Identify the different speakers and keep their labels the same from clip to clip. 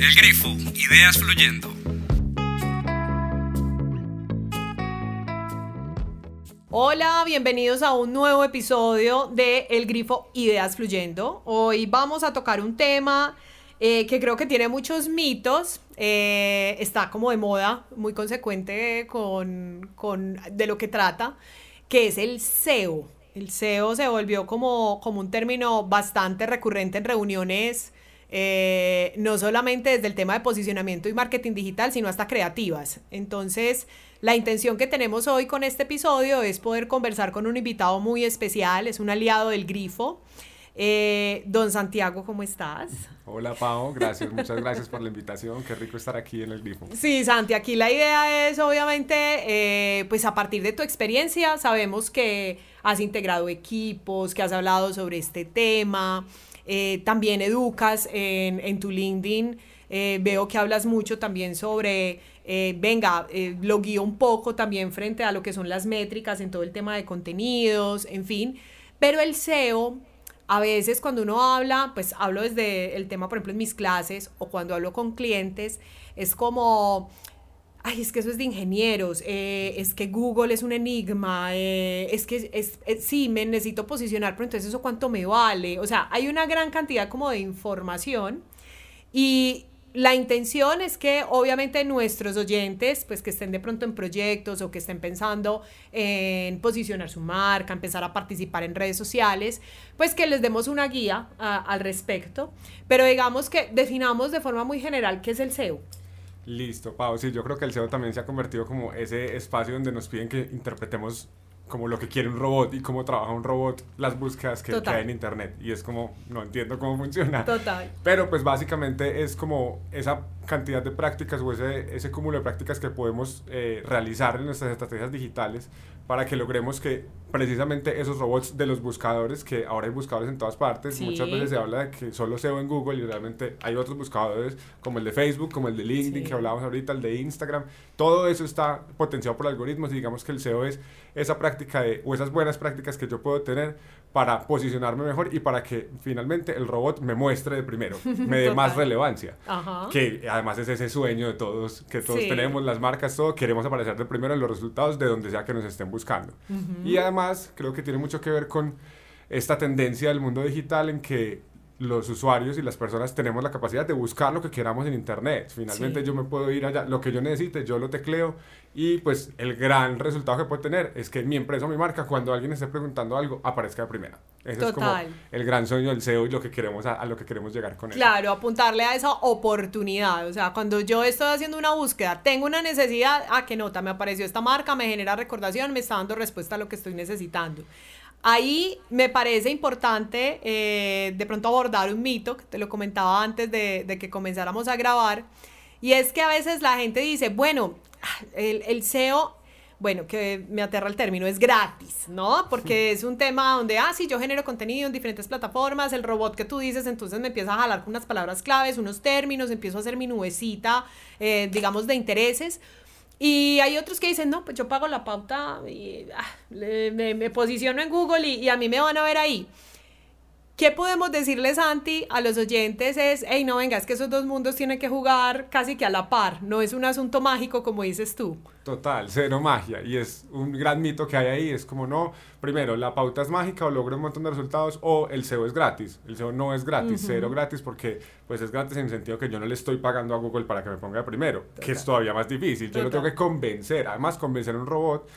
Speaker 1: El Grifo, ideas fluyendo.
Speaker 2: Hola, bienvenidos a un nuevo episodio de El Grifo Ideas Fluyendo. Hoy vamos a tocar un tema eh, que creo que tiene muchos mitos, eh, está como de moda, muy consecuente con, con, de lo que trata, que es el SEO. El SEO se volvió como, como un término bastante recurrente en reuniones eh, no solamente desde el tema de posicionamiento y marketing digital, sino hasta creativas. Entonces, la intención que tenemos hoy con este episodio es poder conversar con un invitado muy especial, es un aliado del Grifo. Eh, don Santiago, ¿cómo estás?
Speaker 3: Hola Pau, gracias, muchas gracias por la invitación, qué rico estar aquí en el Grifo.
Speaker 2: Sí, Santi, aquí la idea es obviamente, eh, pues a partir de tu experiencia, sabemos que has integrado equipos, que has hablado sobre este tema, eh, también educas en, tu LinkedIn. Eh, veo que hablas mucho también sobre, eh, venga, lo guío un poco también frente a lo que son las métricas en todo el tema de contenidos, en fin. Pero el SEO, a veces cuando uno habla, pues hablo desde el tema, por ejemplo, en mis clases o cuando hablo con clientes, es como ay, es que eso es de ingenieros, eh, es que Google es un enigma, eh, es que es, sí, me necesito posicionar, pero entonces eso cuánto me vale. O sea, hay una gran cantidad como de información y la intención es que obviamente nuestros oyentes, pues que estén de pronto en proyectos o que estén pensando en posicionar su marca, empezar a participar en redes sociales, pues que les demos una guía al respecto, pero digamos que definamos de forma muy general qué es el SEO.
Speaker 3: Listo, Pau. Sí, yo creo que el SEO también se ha convertido como ese espacio donde nos piden que interpretemos como lo que quiere un robot y cómo trabaja un robot, las búsquedas que, hay en internet. Y es como, no entiendo cómo funciona.
Speaker 2: Total.
Speaker 3: Pero pues básicamente es como esa cantidad de prácticas o ese, ese cúmulo de prácticas que podemos eh, realizar en nuestras estrategias digitales para que logremos que precisamente esos robots de los buscadores, que ahora hay buscadores en todas partes, muchas veces se habla de que solo SEO en Google y realmente hay otros buscadores como el de Facebook, como el de LinkedIn, que hablábamos ahorita, el de Instagram, todo eso está potenciado por algoritmos y digamos que el SEO es esa práctica de, o esas buenas prácticas que yo puedo tener para posicionarme mejor y para que finalmente el robot me muestre de primero, me dé más relevancia. Que además es ese sueño de todos, que todos tenemos, las marcas, todo, queremos aparecer de primero en los resultados de donde sea que nos estén buscando. Y además creo que tiene mucho que ver con esta tendencia del mundo digital en que los usuarios y las personas tenemos la capacidad de buscar lo que queramos en internet. Finalmente yo me puedo ir allá, lo que yo necesite, yo lo tecleo y pues el gran resultado que puede tener es que mi empresa o mi marca, cuando alguien esté preguntando algo, aparezca de primera. Ese es como el gran sueño del SEO y lo que queremos a, lo que queremos llegar con
Speaker 2: eso. Claro, apuntarle a esa oportunidad. O sea, cuando yo estoy haciendo una búsqueda, tengo una necesidad, ah, que nota, me apareció esta marca, me genera recordación, me está dando respuesta a lo que estoy necesitando. Ahí me parece importante eh, de pronto abordar un mito, que te lo comentaba antes de, de, que comenzáramos a grabar, y es que a veces la gente dice, bueno, el, el SEO, bueno, que me aterra el término, es gratis, ¿no? Porque es un tema donde, ah, sí, yo genero contenido en diferentes plataformas, el robot que tú dices, entonces me empieza a jalar con unas palabras claves, unos términos, empiezo a hacer mi nubecita, eh, digamos, de intereses y hay otros que dicen, no, pues yo pago la pauta y ah, me, posiciono en Google y, y, a mí me van a ver ahí. ¿Qué podemos decirles, Santi, a los oyentes? Es, hey, no, venga, es que esos dos mundos tienen que jugar casi que a la par, no es un asunto mágico como dices tú.
Speaker 3: Total, cero magia, y es un gran mito que hay ahí, es como no, primero, la pauta es mágica o logro un montón de resultados, o el SEO es gratis, el SEO no es gratis, cero gratis, porque pues es gratis en el sentido que yo no le estoy pagando a Google para que me ponga primero, que es todavía más difícil, yo lo tengo que convencer, además convencer a un robot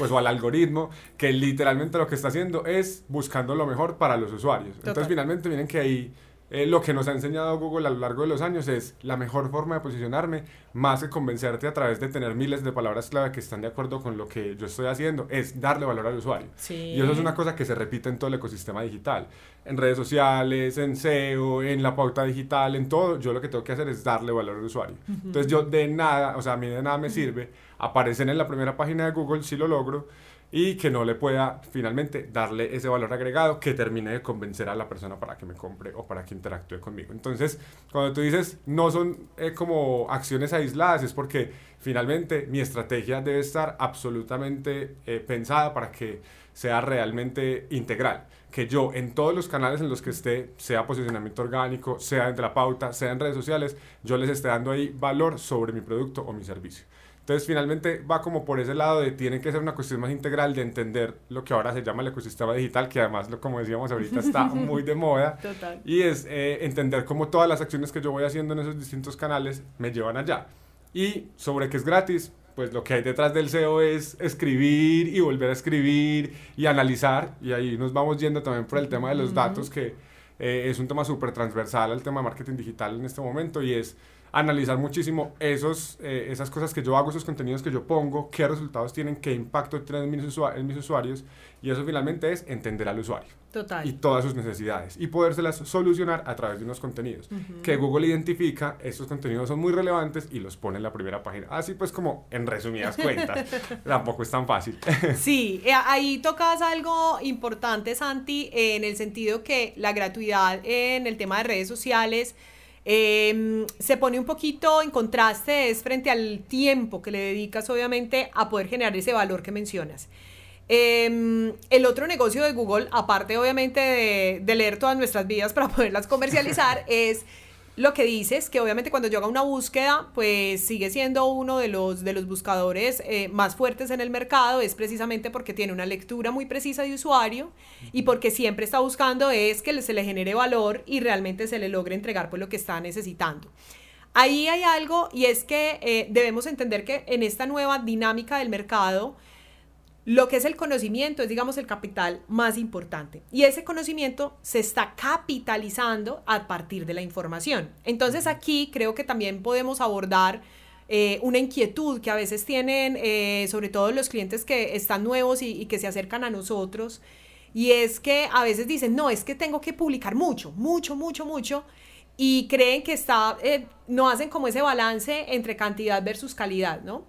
Speaker 3: pues o al algoritmo, que literalmente lo que está haciendo es buscando lo mejor para los usuarios. Entonces finalmente miren que ahí eh, lo que nos ha enseñado Google a lo largo de los años es la mejor forma de posicionarme, más que convencerte a través de tener miles de palabras clave que están de acuerdo con lo que yo estoy haciendo, es darle valor al usuario. Y eso es una cosa que se repite en todo el ecosistema digital. En redes sociales, en SEO, en la pauta digital, en todo, yo lo que tengo que hacer es darle valor al usuario. Entonces yo de nada, o sea, a mí de nada me sirve aparecer en la primera página de Google si lo logro y que no le pueda finalmente darle ese valor agregado que termine de convencer a la persona para que me compre o para que interactúe conmigo. Entonces, cuando tú dices no son eh, como acciones aisladas, es porque finalmente mi estrategia debe estar absolutamente eh, pensada para que sea realmente integral. Que yo en todos los canales en los que esté, sea posicionamiento orgánico, sea entre la pauta, sea en redes sociales, yo les esté dando ahí valor sobre mi producto o mi servicio. Entonces, finalmente va como por ese lado de tiene que ser una cuestión más integral de entender lo que ahora se llama el ecosistema digital, que además, como decíamos ahorita, está muy de moda.
Speaker 2: Total.
Speaker 3: Y es eh, entender cómo todas las acciones que yo voy haciendo en esos distintos canales me llevan allá. Y sobre que es gratis, pues lo que hay detrás del SEO es escribir y volver a escribir y analizar. Y ahí nos vamos yendo también por el tema de los datos, que eh, es un tema súper transversal al tema de marketing digital en este momento y es analizar muchísimo esos, eh, esas cosas que yo hago, esos contenidos que yo pongo, qué resultados tienen, qué impacto tienen en mis, en mis usuarios y eso finalmente es entender al usuario.
Speaker 2: Total.
Speaker 3: Y todas sus necesidades y podérselas solucionar a través de unos contenidos que Google identifica, estos contenidos son muy relevantes y los pone en la primera página. Así pues como en resumidas cuentas, tampoco es tan fácil.
Speaker 2: sí, eh, ahí tocas algo importante, Santi, en el sentido que la gratuidad en el tema de redes sociales Em, se pone un poquito en contraste es frente al tiempo que le dedicas obviamente a poder generar ese valor que mencionas. Em, el otro negocio de Google, aparte obviamente de, de leer todas nuestras vidas para poderlas comercializar, es lo que dices, que obviamente cuando yo haga una búsqueda, pues sigue siendo uno de los, de los buscadores eh, más fuertes en el mercado, es precisamente porque tiene una lectura muy precisa de usuario y porque siempre está buscando es que se le genere valor y realmente se le logre entregar pues lo que está necesitando. Ahí hay algo y es que eh, debemos entender que en esta nueva dinámica del mercado, lo que es el conocimiento es, digamos, el capital más importante. Y ese conocimiento se está capitalizando a partir de la información. Entonces aquí creo que también podemos abordar eh, una inquietud que a veces tienen, eh, sobre todo los clientes que están nuevos y, que se acercan a nosotros. Y es que a veces dicen, no, es que tengo que publicar mucho, mucho, mucho, mucho. Y creen que está, eh, no hacen como ese balance entre cantidad versus calidad, ¿no?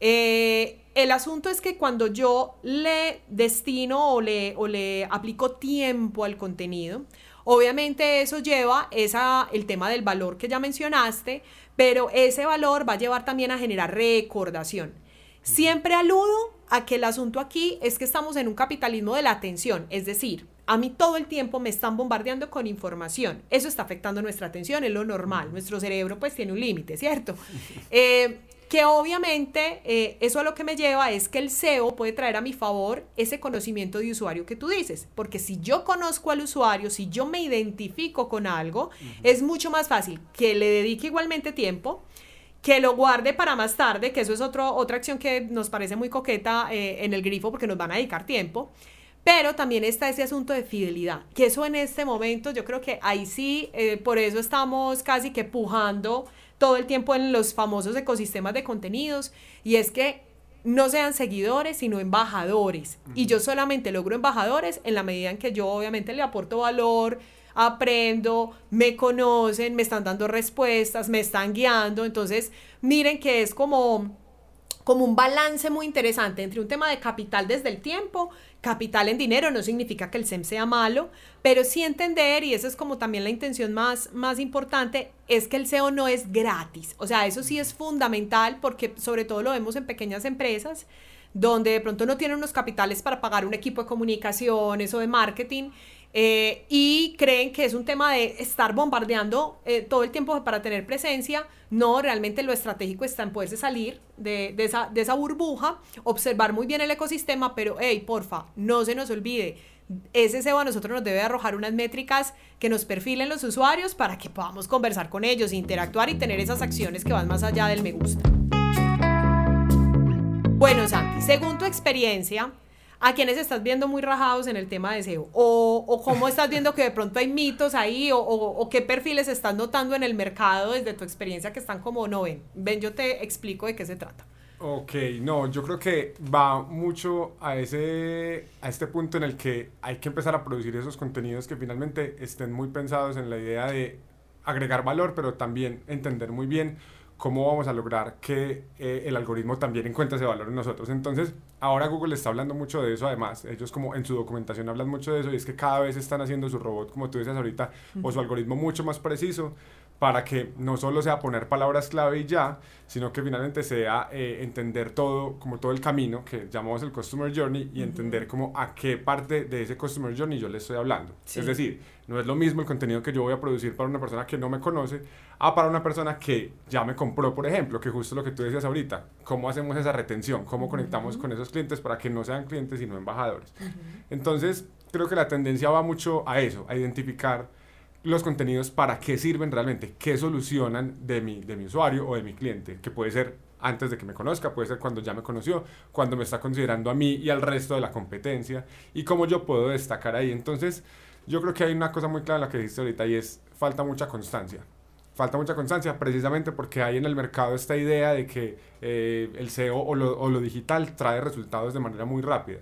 Speaker 2: Eh, el asunto es que cuando yo le destino o le, o le aplico tiempo al contenido, obviamente eso lleva esa, el tema del valor que ya mencionaste, pero ese valor va a llevar también a generar recordación. Siempre aludo a que el asunto aquí es que estamos en un capitalismo de la atención, es decir, a mí todo el tiempo me están bombardeando con información. Eso está afectando nuestra atención, es lo normal. Nuestro cerebro pues tiene un límite, ¿cierto? Eh, que obviamente eh, eso a lo que me lleva es que el SEO puede traer a mi favor ese conocimiento de usuario que tú dices, porque si yo conozco al usuario, si yo me identifico con algo, es mucho más fácil que le dedique igualmente tiempo, que lo guarde para más tarde, que eso es otro, otra acción que nos parece muy coqueta eh, en el grifo porque nos van a dedicar tiempo. Pero también está ese asunto de fidelidad, que eso en este momento yo creo que ahí sí, eh, por eso estamos casi que pujando todo el tiempo en los famosos ecosistemas de contenidos y es que no sean seguidores, sino embajadores. Y yo solamente logro embajadores en la medida en que yo obviamente le aporto valor, aprendo, me conocen, me están dando respuestas, me están guiando. Entonces, miren que es como como un balance muy interesante entre un tema de capital desde el tiempo, capital en dinero, no significa que el SEM sea malo, pero sí entender, y esa es como también la intención más, más importante, es que el SEO no es gratis. O sea, eso sí es fundamental porque sobre todo lo vemos en pequeñas empresas donde de pronto no tienen unos capitales para pagar un equipo de comunicaciones o de marketing eh, y creen que es un tema de estar bombardeando eh, todo el tiempo para tener presencia. No, realmente lo estratégico está en poderse salir de, esa, de esa burbuja, observar muy bien el ecosistema, pero hey, porfa, no se nos olvide. Ese SEO a nosotros nos debe arrojar unas métricas que nos perfilen los usuarios para que podamos conversar con ellos, interactuar y tener esas acciones que van más allá del me gusta. Bueno, Santi, según tu experiencia, a quienes estás viendo muy rajados en el tema de SEO o, o cómo estás viendo que de pronto hay mitos ahí o, o, qué perfiles estás notando en el mercado desde tu experiencia que están como no ven. Ven, yo te explico de qué se trata.
Speaker 3: Ok, no, yo creo que va mucho a, ese, a este punto en el que hay que empezar a producir esos contenidos que finalmente estén muy pensados en la idea de agregar valor, pero también entender muy bien cómo vamos a lograr que eh, el algoritmo también encuentre ese valor en nosotros. Entonces, ahora Google está hablando mucho de eso, además, ellos como en su documentación hablan mucho de eso y es que cada vez están haciendo su robot, como tú dices ahorita, o su algoritmo mucho más preciso para que no solo sea poner palabras clave y ya, sino que finalmente sea eh, entender todo, como todo el camino que llamamos el Customer Journey y entender como a qué parte de ese Customer Journey yo le estoy hablando. Es decir, no es lo mismo el contenido que yo voy a producir para una persona que no me conoce a para una persona que ya me compró, por ejemplo, que justo lo que tú decías ahorita, cómo hacemos esa retención, cómo conectamos con esos clientes para que no sean clientes sino embajadores. Entonces, creo que la tendencia va mucho a eso, a identificar los contenidos para qué sirven realmente, qué solucionan de mi, de mi usuario o de mi cliente, que puede ser antes de que me conozca, puede ser cuando ya me conoció, cuando me está considerando a mí y al resto de la competencia, y cómo yo puedo destacar ahí. Entonces, yo creo que hay una cosa muy clara en la que dijiste ahorita y es falta mucha constancia falta mucha constancia precisamente porque hay en el mercado esta idea de que eh, el SEO o lo, o lo, digital trae resultados de manera muy rápida.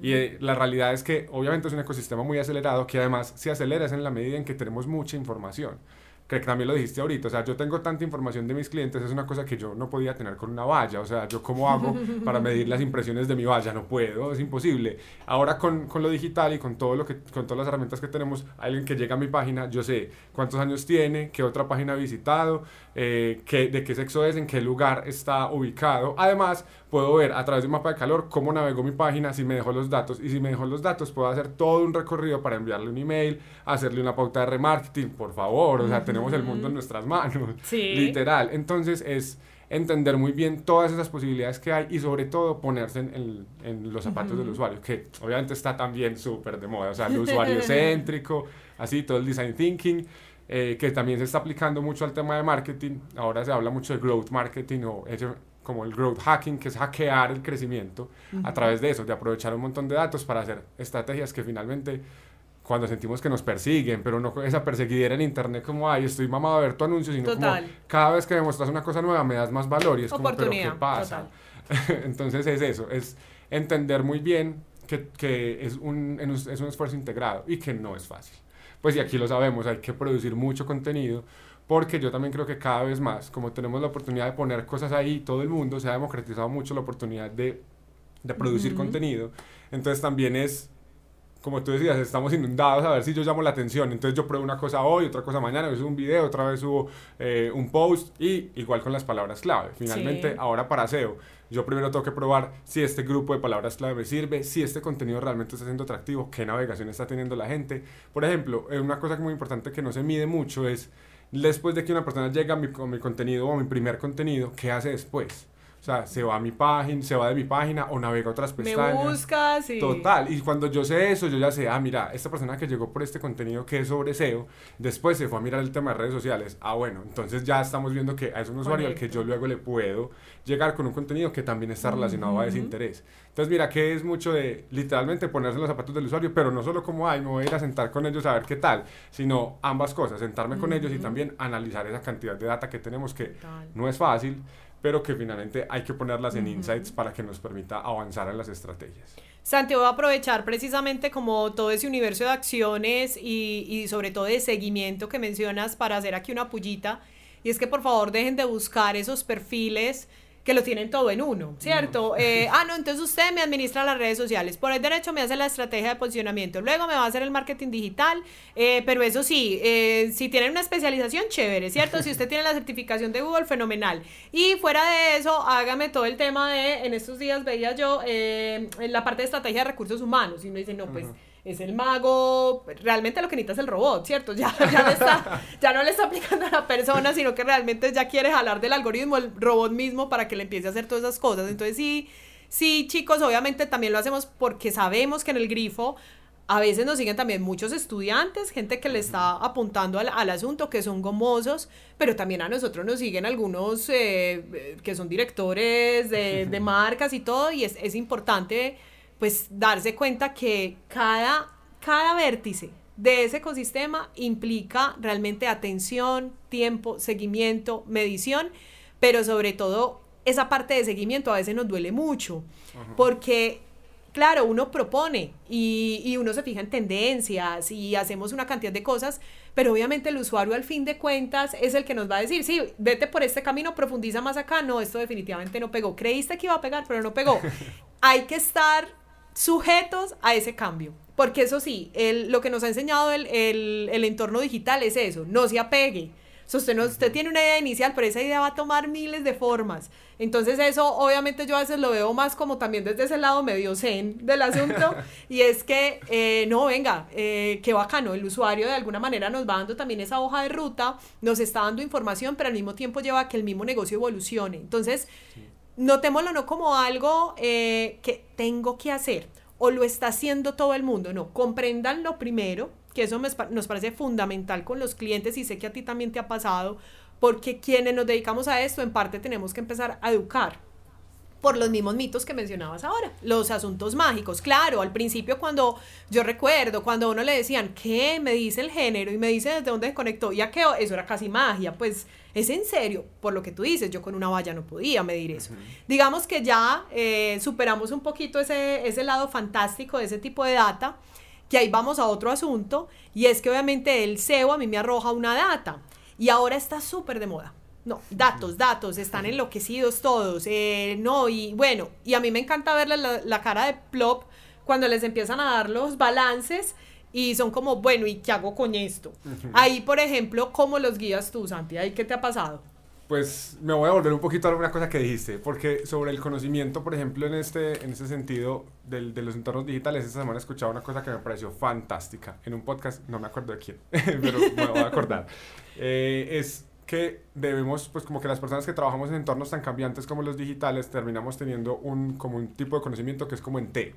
Speaker 3: Y eh, la realidad es que obviamente es un ecosistema muy acelerado que además se acelera en la medida en que tenemos mucha información que también lo dijiste ahorita, o sea, yo tengo tanta información de mis clientes, es una cosa que yo no podía tener con una valla, o sea, yo cómo hago para medir las impresiones de mi valla, no puedo, es imposible. Ahora con, con, lo digital y con todo lo que con todas las herramientas que tenemos, alguien que llega a mi página, yo sé cuántos años tiene, qué otra página ha visitado, eh, qué, de qué sexo es, en qué lugar está ubicado. Además, puedo ver a través de un mapa de calor cómo navegó mi página, si me dejó los datos. Y si me dejó los datos, puedo hacer todo un recorrido para enviarle un email, hacerle una pauta de remarketing, por favor. O sea, tenemos el mundo en nuestras manos. Literal. Entonces es entender muy bien todas esas posibilidades que hay y sobre todo ponerse en, en, los zapatos del usuario, que obviamente está también súper de moda, o sea, el usuario céntrico, así, todo el design thinking, eh, que también se está aplicando mucho al tema de marketing. Ahora se habla mucho de growth marketing o como el growth hacking, que es hackear el crecimiento a través de eso, de aprovechar un montón de datos para hacer estrategias que finalmente cuando sentimos que nos persiguen, pero no esa perseguidera en internet como, ay, estoy mamado a ver tu anuncio, sino como cada vez que me una cosa nueva me das más valor y es como, pero ¿qué pasa? Entonces es eso, es entender muy bien que, que es, un, es un esfuerzo integrado y que no es fácil. Pues y aquí lo sabemos, hay que producir mucho contenido, porque yo también creo que cada vez más, como tenemos la oportunidad de poner cosas ahí, todo el mundo se ha democratizado mucho la oportunidad de, de producir contenido, entonces también es como tú decías, estamos inundados a ver si yo llamo la atención. Entonces yo pruebo una cosa hoy, otra cosa mañana, subo un video, otra vez subo eh, un post y igual con las palabras clave. Finalmente, ahora para SEO, yo primero tengo que probar si este grupo de palabras clave me sirve, si este contenido realmente está siendo atractivo, qué navegación está teniendo la gente. Por ejemplo, eh, una cosa muy importante que no se mide mucho es después de que una persona llega a mi, a mi contenido o a mi primer contenido, ¿qué hace después? O sea, se va a mi página, se va de mi página o navega otras pestañas.
Speaker 2: Me buscas y...
Speaker 3: Total. Y cuando yo sé eso, yo ya sé, ah, mira, esta persona que llegó por este contenido que es sobre SEO, después se fue a mirar el tema de redes sociales. Ah, bueno, entonces ya estamos viendo que es un usuario al que yo luego le puedo llegar con un contenido que también está relacionado a ese interés. Entonces, mira, que es mucho de literalmente ponerse en los zapatos del usuario, pero no solo como, ay, me voy a ir a sentar con ellos a ver qué tal, sino ambas cosas, sentarme con ellos y también analizar esa cantidad de data que tenemos que no es fácil pero que finalmente hay que ponerlas en insights para que nos permita avanzar en las estrategias.
Speaker 2: Santiago va a aprovechar precisamente como todo ese universo de acciones y, y sobre todo de seguimiento que mencionas para hacer aquí una pullita. Y es que por favor dejen de buscar esos perfiles que lo tienen todo en uno, ¿cierto? Eh, ah, no, entonces usted me administra las redes sociales, por el derecho me hace la estrategia de posicionamiento, luego me va a hacer el marketing digital, eh, pero eso sí, eh, si tienen una especialización, chévere, ¿cierto? Si usted tiene la certificación de Google, fenomenal. Y fuera de eso, hágame todo el tema de, en estos días veía yo, la parte de estrategia de recursos humanos, y uno dice, no, pues es el mago, realmente lo que necesita es el robot, ¿cierto? Ya, ya, está, ya no le está aplicando a la persona, sino que realmente ya quiere jalar del algoritmo el robot mismo para que le empiece a hacer todas esas cosas. Entonces sí, sí, chicos, obviamente también lo hacemos porque sabemos que en el grifo a veces nos siguen también muchos estudiantes, gente que le está apuntando al, al asunto, que son gomosos, pero también a nosotros nos siguen algunos eh, que son directores de, de, marcas y todo, y es, es importante pues darse cuenta que cada, cada vértice de ese ecosistema implica realmente atención, tiempo, seguimiento, medición, pero sobre todo esa parte de seguimiento a veces nos duele mucho, porque claro, uno propone y, y, uno se fija en tendencias y hacemos una cantidad de cosas, pero obviamente el usuario al fin de cuentas es el que nos va a decir, sí, vete por este camino, profundiza más acá, no, esto definitivamente no pegó, creíste que iba a pegar, pero no pegó. Hay que estar sujetos a ese cambio. Porque eso sí, el, lo que nos ha enseñado el, el, el, entorno digital es eso, no se apegue. O usted, no, usted tiene una idea inicial, pero esa idea va a tomar miles de formas. Entonces eso obviamente yo a veces lo veo más como también desde ese lado medio zen del asunto y es que eh, no, venga, eh, qué bacano, el usuario de alguna manera nos va dando también esa hoja de ruta, nos está dando información, pero al mismo tiempo lleva a que el mismo negocio evolucione. Entonces, notémoslo no como algo eh, que tengo que hacer o lo está haciendo todo el mundo, no, comprendan lo primero, que eso nos parece fundamental con los clientes y sé que a ti también te ha pasado, porque quienes nos dedicamos a esto en parte tenemos que empezar a educar por los mismos mitos que mencionabas ahora, los asuntos mágicos. Claro, al principio cuando yo recuerdo, cuando a uno le decían, ¿qué? Me dice el género y me dice desde dónde se conectó, ya que eso era casi magia, pues es en serio, por lo que tú dices, yo con una valla no podía medir eso. Digamos que ya eh, superamos un poquito ese, ese lado fantástico de ese tipo de data, que ahí vamos a otro asunto, y es que obviamente el SEO a mí me arroja una data, y ahora está súper de moda. No, datos, datos, están enloquecidos todos. Eh, no, y bueno, y a mí me encanta verle la, cara de plop cuando les empiezan a dar los balances y son como, bueno, ¿y qué hago con esto? Ahí, por ejemplo, ¿cómo los guías tú, Santi? ¿Ahí qué te ha pasado?
Speaker 3: Pues me voy a volver un poquito a alguna cosa que dijiste, porque sobre el conocimiento, por ejemplo, en este, en este sentido del, de los entornos digitales, esta semana he escuchado una cosa que me pareció fantástica en un podcast, no me acuerdo de quién, pero me voy a acordar. Eh, es que debemos, pues como que las personas que trabajamos en entornos tan cambiantes como los digitales, terminamos teniendo un, como un tipo de conocimiento que es como en T,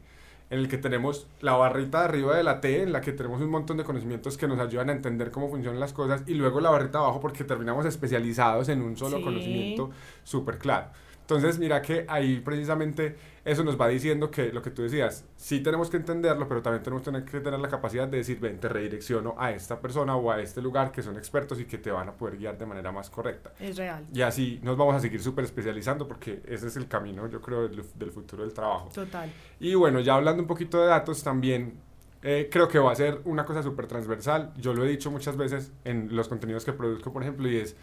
Speaker 3: en el que tenemos la barrita de arriba de la T, en la que tenemos un montón de conocimientos que nos ayudan a entender cómo funcionan las cosas, y luego la barrita abajo porque terminamos especializados en un solo conocimiento súper claro. Entonces, mira que ahí precisamente eso nos va diciendo que lo que tú decías, sí tenemos que entenderlo, pero también tenemos que tener la capacidad de decir, ven, te redirecciono a esta persona o a este lugar que son expertos y que te van a poder guiar de manera más correcta.
Speaker 2: Es real.
Speaker 3: Y así nos vamos a seguir súper especializando porque ese es el camino, yo creo, del, del, futuro del trabajo.
Speaker 2: Total.
Speaker 3: Y bueno, ya hablando un poquito de datos, también eh, creo que va a ser una cosa súper transversal. Yo lo he dicho muchas veces en los contenidos que produzco, por ejemplo, y es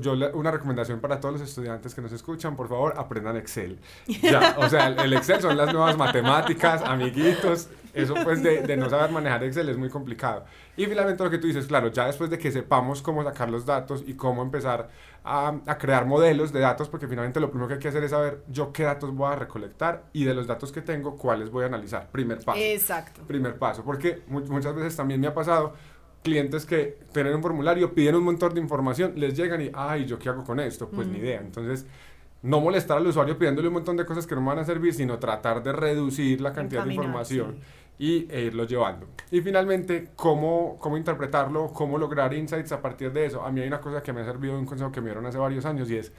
Speaker 3: yo una recomendación para todos los estudiantes que nos escuchan, por favor, aprendan Excel. Ya, o sea, el Excel son las nuevas matemáticas, amiguitos. Eso pues de, de, no saber manejar Excel es muy complicado. Y finalmente lo que tú dices, claro, ya después de que sepamos cómo sacar los datos y cómo empezar a, a crear modelos de datos, porque finalmente lo primero que hay que hacer es saber yo qué datos voy a recolectar y de los datos que tengo, cuáles voy a analizar. Primer paso.
Speaker 2: Exacto.
Speaker 3: Primer paso, porque muchas veces también me ha pasado clientes que tienen un formulario, piden un montón de información, les llegan y, ay, ¿yo qué hago con esto? Pues ni idea. Entonces, no molestar al usuario pidiéndole un montón de cosas que no van a servir, sino tratar de reducir la cantidad de información y e irlo llevando. Y finalmente, ¿cómo, cómo interpretarlo, cómo lograr insights a partir de eso. A mí hay una cosa que me ha servido, un consejo que me dieron hace varios años y es,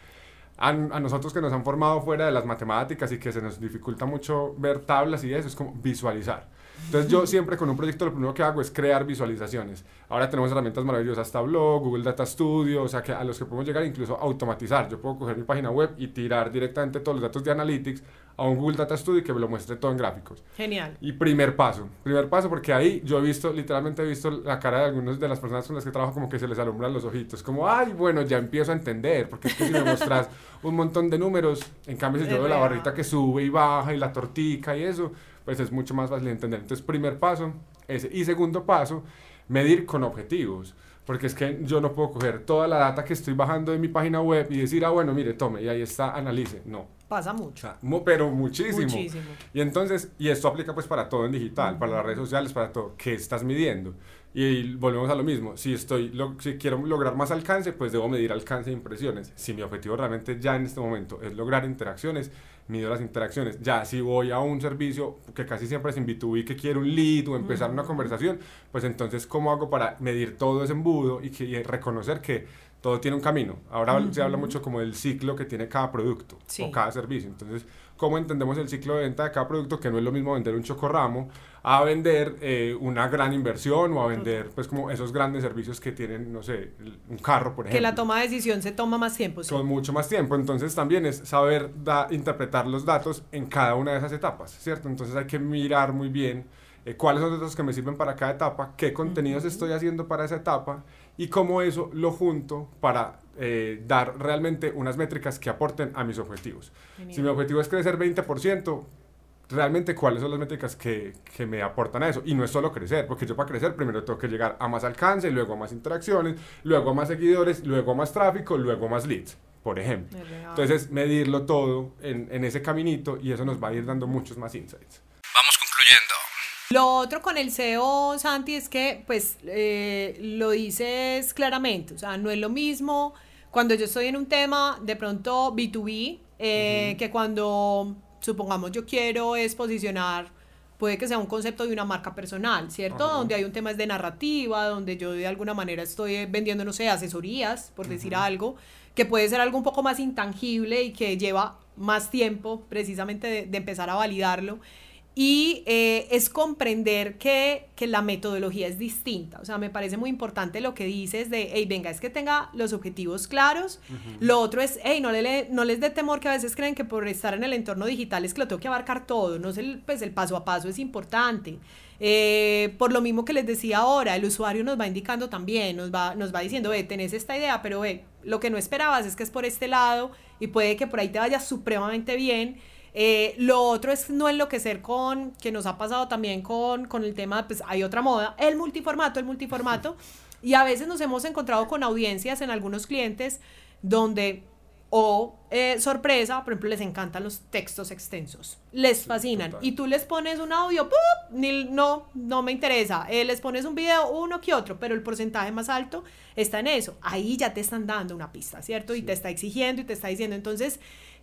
Speaker 3: a, a, nosotros que nos han formado fuera de las matemáticas y que se nos dificulta mucho ver tablas y eso, es como visualizar. Entonces yo siempre con un proyecto lo primero que hago es crear visualizaciones. Ahora tenemos herramientas maravillosas, Tableau, Google Data Studio, o sea que a los que podemos llegar incluso automatizar. Yo puedo coger mi página web y tirar directamente todos los datos de Analytics a un Google Data Studio y que me lo muestre todo en gráficos.
Speaker 2: Genial.
Speaker 3: Y primer paso, primer paso porque ahí yo he visto, literalmente he visto la cara de algunas de las personas con las que trabajo como que se les alumbran los ojitos, como, ay, bueno, ya empiezo a entender, porque es que si me mostras un montón de números, en cambio si yo veo la barrita que sube y baja y la tortica y eso, pues es mucho más fácil de entender. Entonces, primer paso, ese. Y segundo paso, medir con objetivos. Porque es que yo no puedo coger toda la data que estoy bajando de mi página web y decir, ah, bueno, mire, tome, y ahí está, analice. No.
Speaker 2: Pasa mucho.
Speaker 3: pero muchísimo. Muchísimo. Y entonces, y esto aplica pues para todo en digital, para las redes sociales, para todo. ¿Qué estás midiendo? Y volvemos a lo mismo, si, estoy, si quiero lograr más alcance, pues debo medir alcance de impresiones. Si mi objetivo realmente ya en este momento es lograr interacciones, mido las interacciones. Ya si voy a un servicio que casi siempre es en B2B, que quiero un lead o empezar una conversación, pues entonces ¿cómo hago para medir todo ese embudo y, que, reconocer que todo tiene un camino? Ahora se habla mucho como del ciclo que tiene cada producto o cada servicio. Entonces, ¿cómo entendemos el ciclo de venta de cada producto? Que no es lo mismo vender un chocorramo a vender eh, una gran inversión o a vender pues como esos grandes servicios que tienen, no sé, un carro, por ejemplo.
Speaker 2: Que la toma de decisión se toma más tiempo.
Speaker 3: Con mucho más tiempo. Entonces también es saber interpretar los datos en cada una de esas etapas, ¿cierto? Entonces hay que mirar muy bien eh, cuáles son los datos que me sirven para cada etapa, qué contenidos estoy haciendo para esa etapa y cómo eso lo junto para eh, dar realmente unas métricas que aporten a mis objetivos. Si mi objetivo es crecer 20%, realmente cuáles son las métricas que, que, me aportan a eso. Y no es solo crecer, porque yo para crecer primero tengo que llegar a más alcance, luego a más interacciones, luego a más seguidores, luego a más tráfico, luego a más leads, por ejemplo. Entonces, medirlo todo en, en ese caminito y eso nos va a ir dando muchos más insights.
Speaker 1: Vamos concluyendo.
Speaker 2: Lo otro con el SEO, Santi, es que, pues, eh, lo dices claramente, o sea, no es lo mismo cuando yo estoy en un tema de pronto B2B, eh, que cuando, supongamos, yo quiero es posicionar, puede que sea un concepto de una marca personal, ¿cierto? Donde hay un tema es de narrativa, donde yo de alguna manera estoy vendiendo, no sé, asesorías, por decir algo, que puede ser algo un poco más intangible y que lleva más tiempo precisamente de empezar a validarlo. Y eh, es comprender que, que, la metodología es distinta. O sea, me parece muy importante lo que dices de, hey, venga, es que tenga los objetivos claros. Lo otro es, hey, no, le, no les dé temor que a veces creen que por estar en el entorno digital es que lo tengo que abarcar todo. No es el, pues el paso a paso es importante. Eh, por lo mismo que les decía ahora, el usuario nos va indicando también, nos va, nos va diciendo, ve, tenés esta idea, pero ve, lo que no esperabas es que es por este lado y puede que por ahí te vaya supremamente bien eh, lo otro es no enloquecer con, que nos ha pasado también con, con el tema, pues hay otra moda, el multiformato, el multiformato. Y a veces nos hemos encontrado con audiencias en algunos clientes donde, o eh, sorpresa, por ejemplo, les encantan los textos extensos, les fascinan. y tú les pones un audio, Ni, no, no me interesa. Eh, les pones un video, uno que otro, pero el porcentaje más alto está en eso. Ahí ya te están dando una pista, ¿cierto? Y te está exigiendo y te está diciendo. Entonces,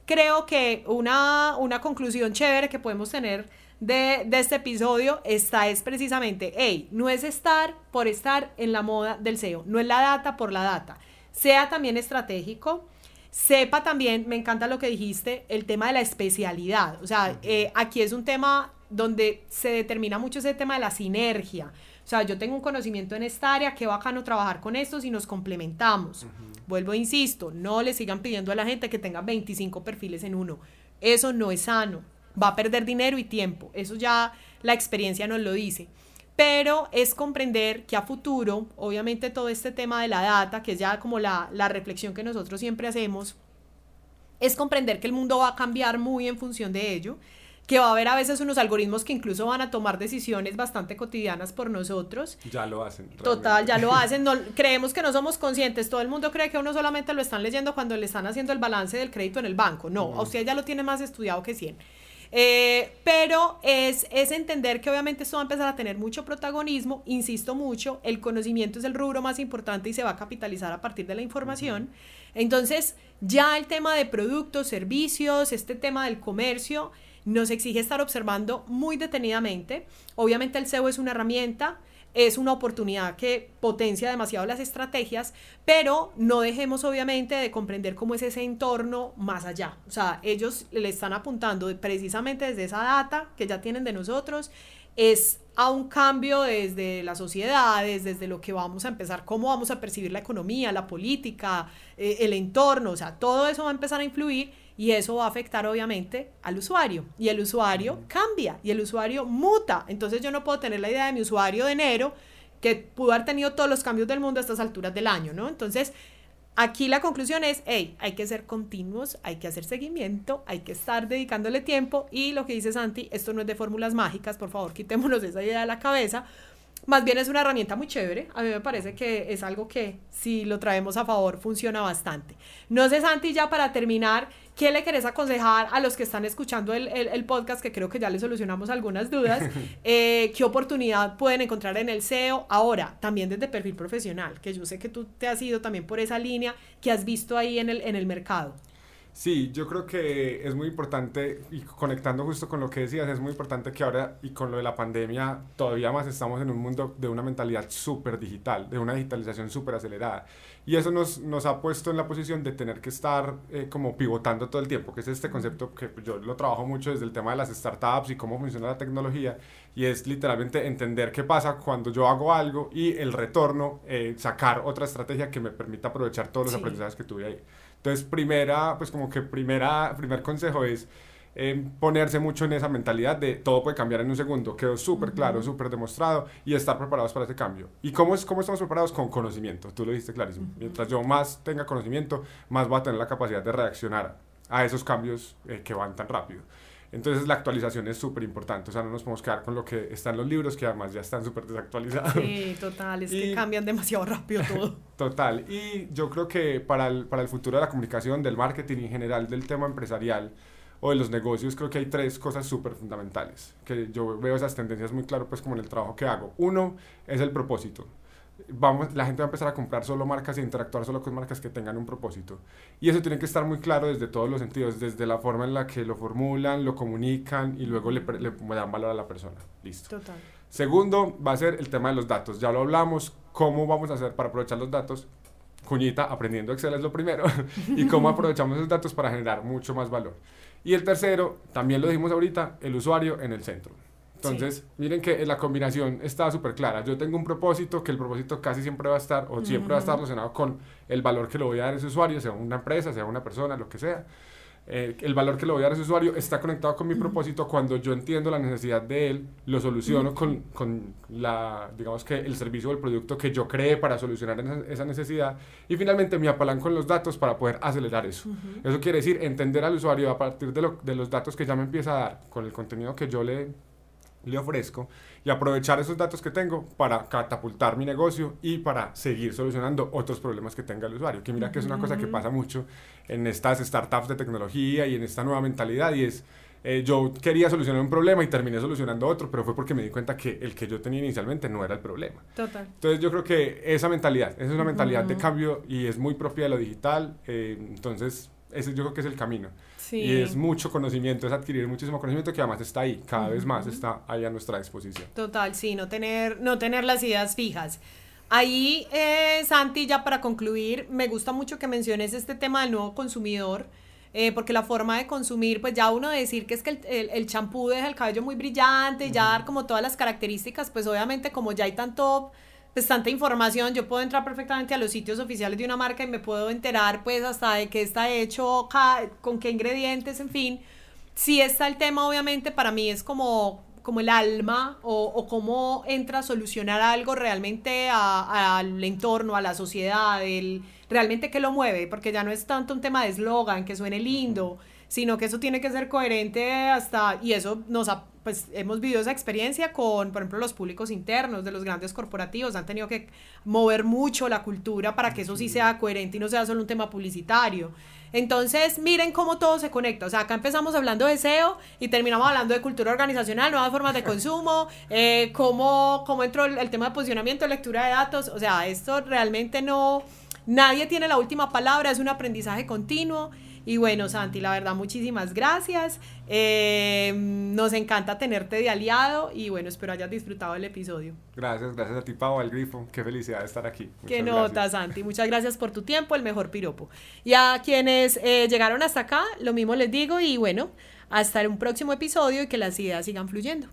Speaker 2: creo que una, una conclusión chévere que podemos tener de, de, este episodio está es precisamente, hey, no es estar por estar en la moda del SEO, no es la data por la data, sea también estratégico, sepa también, me encanta lo que dijiste, el tema de la especialidad, o sea, eh, aquí es un tema donde se determina mucho ese tema de la sinergia, o sea, yo tengo un conocimiento en esta área, qué bacano trabajar con estos y nos complementamos. Vuelvo, insisto, no le sigan pidiendo a la gente que tenga 25 perfiles en uno. Eso no es sano. Va a perder dinero y tiempo. Eso ya la experiencia nos lo dice. Pero es comprender que a futuro, obviamente todo este tema de la data, que es ya como la, la reflexión que nosotros siempre hacemos, es comprender que el mundo va a cambiar muy en función de ello que va a haber a veces unos algoritmos que incluso van a tomar decisiones bastante cotidianas por nosotros.
Speaker 3: Ya lo hacen.
Speaker 2: Total, ya lo hacen. No, creemos que no somos conscientes. Todo el mundo cree que uno solamente lo están leyendo cuando le están haciendo el balance del crédito en el banco. No, a usted ya lo tiene más estudiado que 100. Eh, pero es, es entender que obviamente esto va a empezar a tener mucho protagonismo, insisto mucho, el conocimiento es el rubro más importante y se va a capitalizar a partir de la información. Entonces, ya el tema de productos, servicios, este tema del comercio, nos exige estar observando muy detenidamente. Obviamente el SEO es una herramienta, es una oportunidad que potencia demasiado las estrategias, pero no dejemos obviamente de comprender cómo es ese entorno más allá. O sea, ellos le están apuntando precisamente desde esa data que ya tienen de nosotros, es a un cambio desde las sociedades, desde lo que vamos a empezar, cómo vamos a percibir la economía, la política, eh, el entorno, o sea, todo eso va a empezar a influir y eso va a afectar obviamente al usuario. Y el usuario cambia y el usuario muta. Entonces yo no puedo tener la idea de mi usuario de enero que pudo haber tenido todos los cambios del mundo a estas alturas del año, ¿no? Entonces, aquí la conclusión es, hey, hay que ser continuos, hay que hacer seguimiento, hay que estar dedicándole tiempo y lo que dice Santi, esto no es de fórmulas mágicas, por favor, quitémonos esa idea de la cabeza, más bien es una herramienta muy chévere. A mí me parece que es algo que si lo traemos a favor funciona bastante. No sé, Santi, ya para terminar, ¿qué le querés aconsejar a los que están escuchando el, el, podcast? Que creo que ya le solucionamos algunas dudas. Eh, ¿Qué oportunidad pueden encontrar en el SEO? Ahora, también desde perfil profesional, que yo sé que tú te has ido también por esa línea que has visto ahí en el, en el mercado.
Speaker 3: Sí, yo creo que es muy importante, y conectando justo con lo que decías, es muy importante que ahora, y con lo de la pandemia, todavía más estamos en un mundo de una mentalidad súper digital, de una digitalización súper acelerada. Y eso nos, nos ha puesto en la posición de tener que estar eh, como pivotando todo el tiempo, que es este concepto que yo lo trabajo mucho desde el tema de las startups y cómo funciona la tecnología, y es literalmente entender qué pasa cuando yo hago algo y el retorno, eh, sacar otra estrategia que me permita aprovechar todos los aprendizajes que tuve ahí. Entonces, primera, pues como que primera, primer consejo es eh, ponerse mucho en esa mentalidad de todo puede cambiar en un segundo. Quedó súper claro, súper demostrado y estar preparados para ese cambio. ¿Y cómo, es, cómo estamos preparados? Con conocimiento. Tú lo dijiste clarísimo. Mientras yo más tenga conocimiento, más voy a tener la capacidad de reaccionar a esos cambios eh, que van tan rápido. Entonces la actualización es súper importante, o sea, no nos podemos quedar con lo que está en los libros, que además ya están súper desactualizados.
Speaker 2: Sí, total, es que cambian demasiado rápido todo.
Speaker 3: total, y yo creo que para el, para el futuro de la comunicación, del marketing en general del tema empresarial o de los negocios, creo que hay tres cosas súper fundamentales, que yo veo esas tendencias muy claro pues como en el trabajo que hago. Uno es el propósito vamos, la gente va a empezar a comprar solo marcas e interactuar solo con marcas que tengan un propósito. Y eso tiene que estar muy claro desde todos los sentidos, desde la forma en la que lo formulan, lo comunican y luego le, le dan valor a la persona. Listo.
Speaker 2: Total.
Speaker 3: Segundo, va a ser el tema de los datos. Ya lo hablamos, cómo vamos a hacer para aprovechar los datos. Cuñita, aprendiendo Excel es lo primero. y cómo aprovechamos esos datos para generar mucho más valor. Y el tercero, también lo dijimos ahorita, el usuario en el centro. Entonces, miren que la combinación está súper clara. Yo tengo un propósito, que el propósito casi siempre va a estar, o siempre va a estar relacionado con el valor que le voy a dar a ese usuario, sea una empresa, sea una persona, lo que sea. Eh, el valor que le voy a dar a ese usuario está conectado con mi propósito. Cuando yo entiendo la necesidad de él, lo soluciono con, con, la, digamos que el servicio o el producto que yo creé para solucionar esa, necesidad. Y finalmente me apalanco en los datos para poder acelerar eso. Eso quiere decir entender al usuario a partir de, lo, de los datos que ya me empieza a dar, con el contenido que yo le le ofrezco y aprovechar esos datos que tengo para catapultar mi negocio y para seguir solucionando otros problemas que tenga el usuario. Que mira que es una cosa que pasa mucho en estas startups de tecnología y en esta nueva mentalidad y es... Eh, yo quería solucionar un problema y terminé solucionando otro, pero fue porque me di cuenta que el que yo tenía inicialmente no era el problema.
Speaker 2: Total.
Speaker 3: Entonces yo creo que esa mentalidad, esa es una mentalidad de cambio y es muy propia de lo digital, eh, entonces ese yo creo que es el camino. Y es mucho conocimiento, es adquirir muchísimo conocimiento que además está ahí, cada vez más está ahí a nuestra disposición.
Speaker 2: Total, sí, no tener, no tener las ideas fijas. Ahí, eh, Santi, ya para concluir, me gusta mucho que menciones este tema del nuevo consumidor, eh, porque la forma de consumir, pues ya uno decir que es que el champú deja el cabello muy brillante, ya dar como todas las características, pues obviamente como ya hay tanto pues tanta información, yo puedo entrar perfectamente a los sitios oficiales de una marca y me puedo enterar pues hasta de qué está hecho, con qué ingredientes, en fin. Si está el tema, obviamente para mí es como, como el alma o, o cómo entra a solucionar algo realmente al entorno, a la sociedad, el, realmente qué lo mueve, porque ya no es tanto un tema de eslogan, que suene lindo, sino que eso tiene que ser coherente hasta, y eso nos ha pues hemos vivido esa experiencia con, por ejemplo, los públicos internos de los grandes corporativos. Han tenido que mover mucho la cultura para que eso sí sea coherente y no sea solo un tema publicitario. Entonces, miren cómo todo se conecta. O sea, acá empezamos hablando de SEO y terminamos hablando de cultura organizacional, nuevas formas de consumo, eh, cómo, cómo entró el, el tema de posicionamiento, lectura de datos. O sea, esto realmente no... Nadie tiene la última palabra, es un aprendizaje continuo y bueno, Santi, la verdad, muchísimas gracias. Eh, nos encanta tenerte de aliado y bueno, espero hayas disfrutado el episodio.
Speaker 3: Gracias, gracias a ti, Pau, al grifo. Qué felicidad de estar aquí.
Speaker 2: Qué nota, Santi. Muchas gracias por tu tiempo, el mejor piropo. Y a quienes eh, llegaron hasta acá, lo mismo les digo y bueno, hasta un próximo episodio y que las ideas sigan fluyendo.